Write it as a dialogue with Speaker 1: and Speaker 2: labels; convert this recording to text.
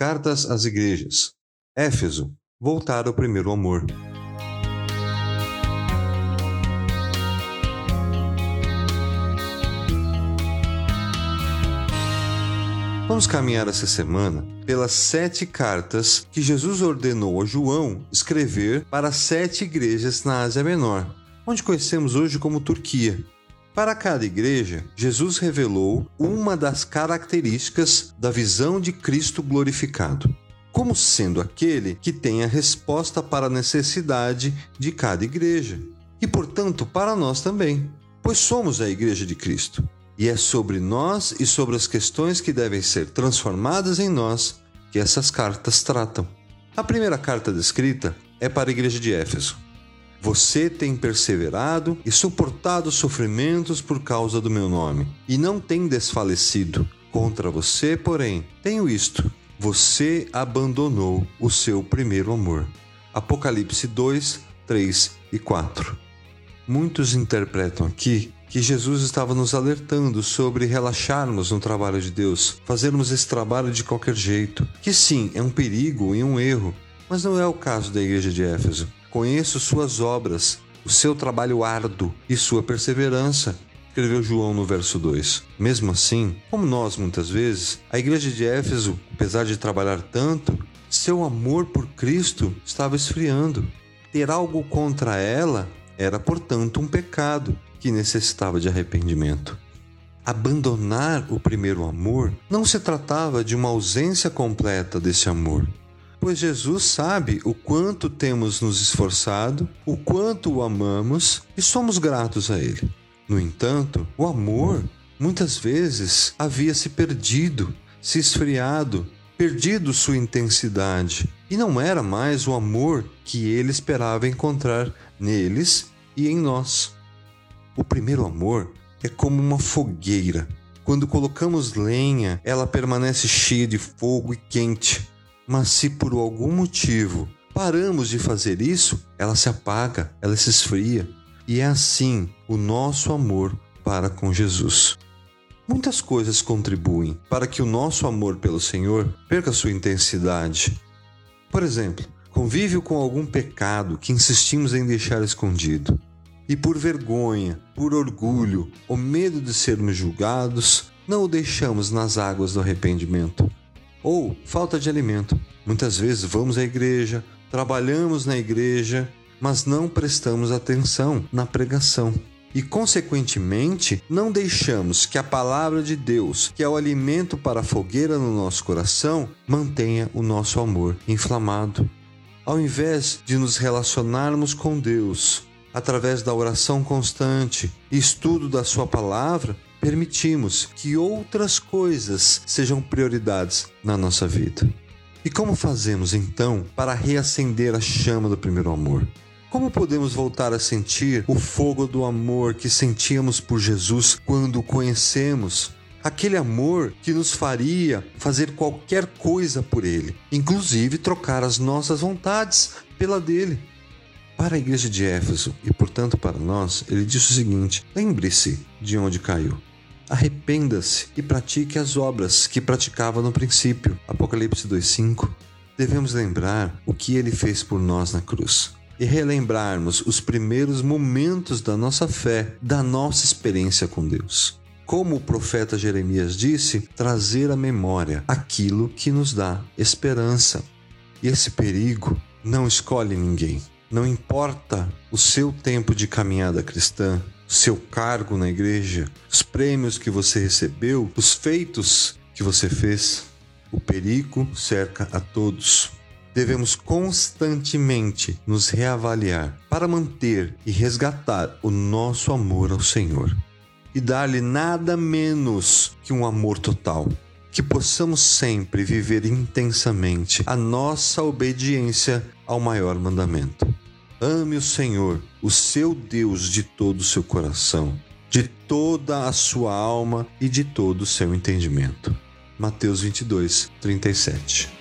Speaker 1: Cartas às Igrejas. Éfeso. Voltar ao primeiro amor. Vamos caminhar essa semana pelas sete cartas que Jesus ordenou a João escrever para sete igrejas na Ásia Menor, onde conhecemos hoje como Turquia. Para cada igreja, Jesus revelou uma das características da visão de Cristo glorificado, como sendo aquele que tem a resposta para a necessidade de cada igreja, e portanto para nós também, pois somos a igreja de Cristo. E é sobre nós e sobre as questões que devem ser transformadas em nós que essas cartas tratam. A primeira carta descrita é para a igreja de Éfeso. Você tem perseverado e suportado sofrimentos por causa do meu nome, e não tem desfalecido. Contra você, porém, tenho isto: você abandonou o seu primeiro amor. Apocalipse 2, 3 e 4. Muitos interpretam aqui que Jesus estava nos alertando sobre relaxarmos no trabalho de Deus, fazermos esse trabalho de qualquer jeito, que sim, é um perigo e um erro, mas não é o caso da igreja de Éfeso. Conheço suas obras, o seu trabalho árduo e sua perseverança, escreveu João no verso 2. Mesmo assim, como nós muitas vezes, a igreja de Éfeso, apesar de trabalhar tanto, seu amor por Cristo estava esfriando. Ter algo contra ela era, portanto, um pecado que necessitava de arrependimento. Abandonar o primeiro amor não se tratava de uma ausência completa desse amor, pois Jesus sabe o quanto temos nos esforçado, o quanto o amamos e somos gratos a Ele. No entanto, o amor muitas vezes havia se perdido, se esfriado, perdido sua intensidade, e não era mais o amor que ele esperava encontrar neles e em nós. O primeiro amor é como uma fogueira. Quando colocamos lenha, ela permanece cheia de fogo e quente. Mas se por algum motivo paramos de fazer isso, ela se apaga, ela se esfria. E é assim o nosso amor para com Jesus. Muitas coisas contribuem para que o nosso amor pelo Senhor perca sua intensidade. Por exemplo, convívio com algum pecado que insistimos em deixar escondido e por vergonha, por orgulho ou medo de sermos julgados, não o deixamos nas águas do arrependimento. Ou falta de alimento. Muitas vezes vamos à igreja, trabalhamos na igreja, mas não prestamos atenção na pregação. E, consequentemente, não deixamos que a palavra de Deus, que é o alimento para a fogueira no nosso coração, mantenha o nosso amor inflamado. Ao invés de nos relacionarmos com Deus, através da oração constante e estudo da Sua palavra, permitimos que outras coisas sejam prioridades na nossa vida. E como fazemos então para reacender a chama do primeiro amor? Como podemos voltar a sentir o fogo do amor que sentíamos por Jesus quando o conhecemos? Aquele amor que nos faria fazer qualquer coisa por Ele, inclusive trocar as nossas vontades pela dele. Para a igreja de Éfeso e, portanto, para nós, ele disse o seguinte: lembre-se de onde caiu. Arrependa-se e pratique as obras que praticava no princípio. Apocalipse 2:5. Devemos lembrar o que ele fez por nós na cruz e relembrarmos os primeiros momentos da nossa fé, da nossa experiência com Deus. Como o profeta Jeremias disse, trazer à memória aquilo que nos dá esperança. E esse perigo não escolhe ninguém. Não importa o seu tempo de caminhada cristã, seu cargo na igreja, os prêmios que você recebeu, os feitos que você fez, o perigo cerca a todos. Devemos constantemente nos reavaliar para manter e resgatar o nosso amor ao Senhor e dar-lhe nada menos que um amor total. Que possamos sempre viver intensamente a nossa obediência ao maior mandamento. Ame o Senhor, o seu Deus, de todo o seu coração, de toda a sua alma e de todo o seu entendimento. Mateus 22, 37.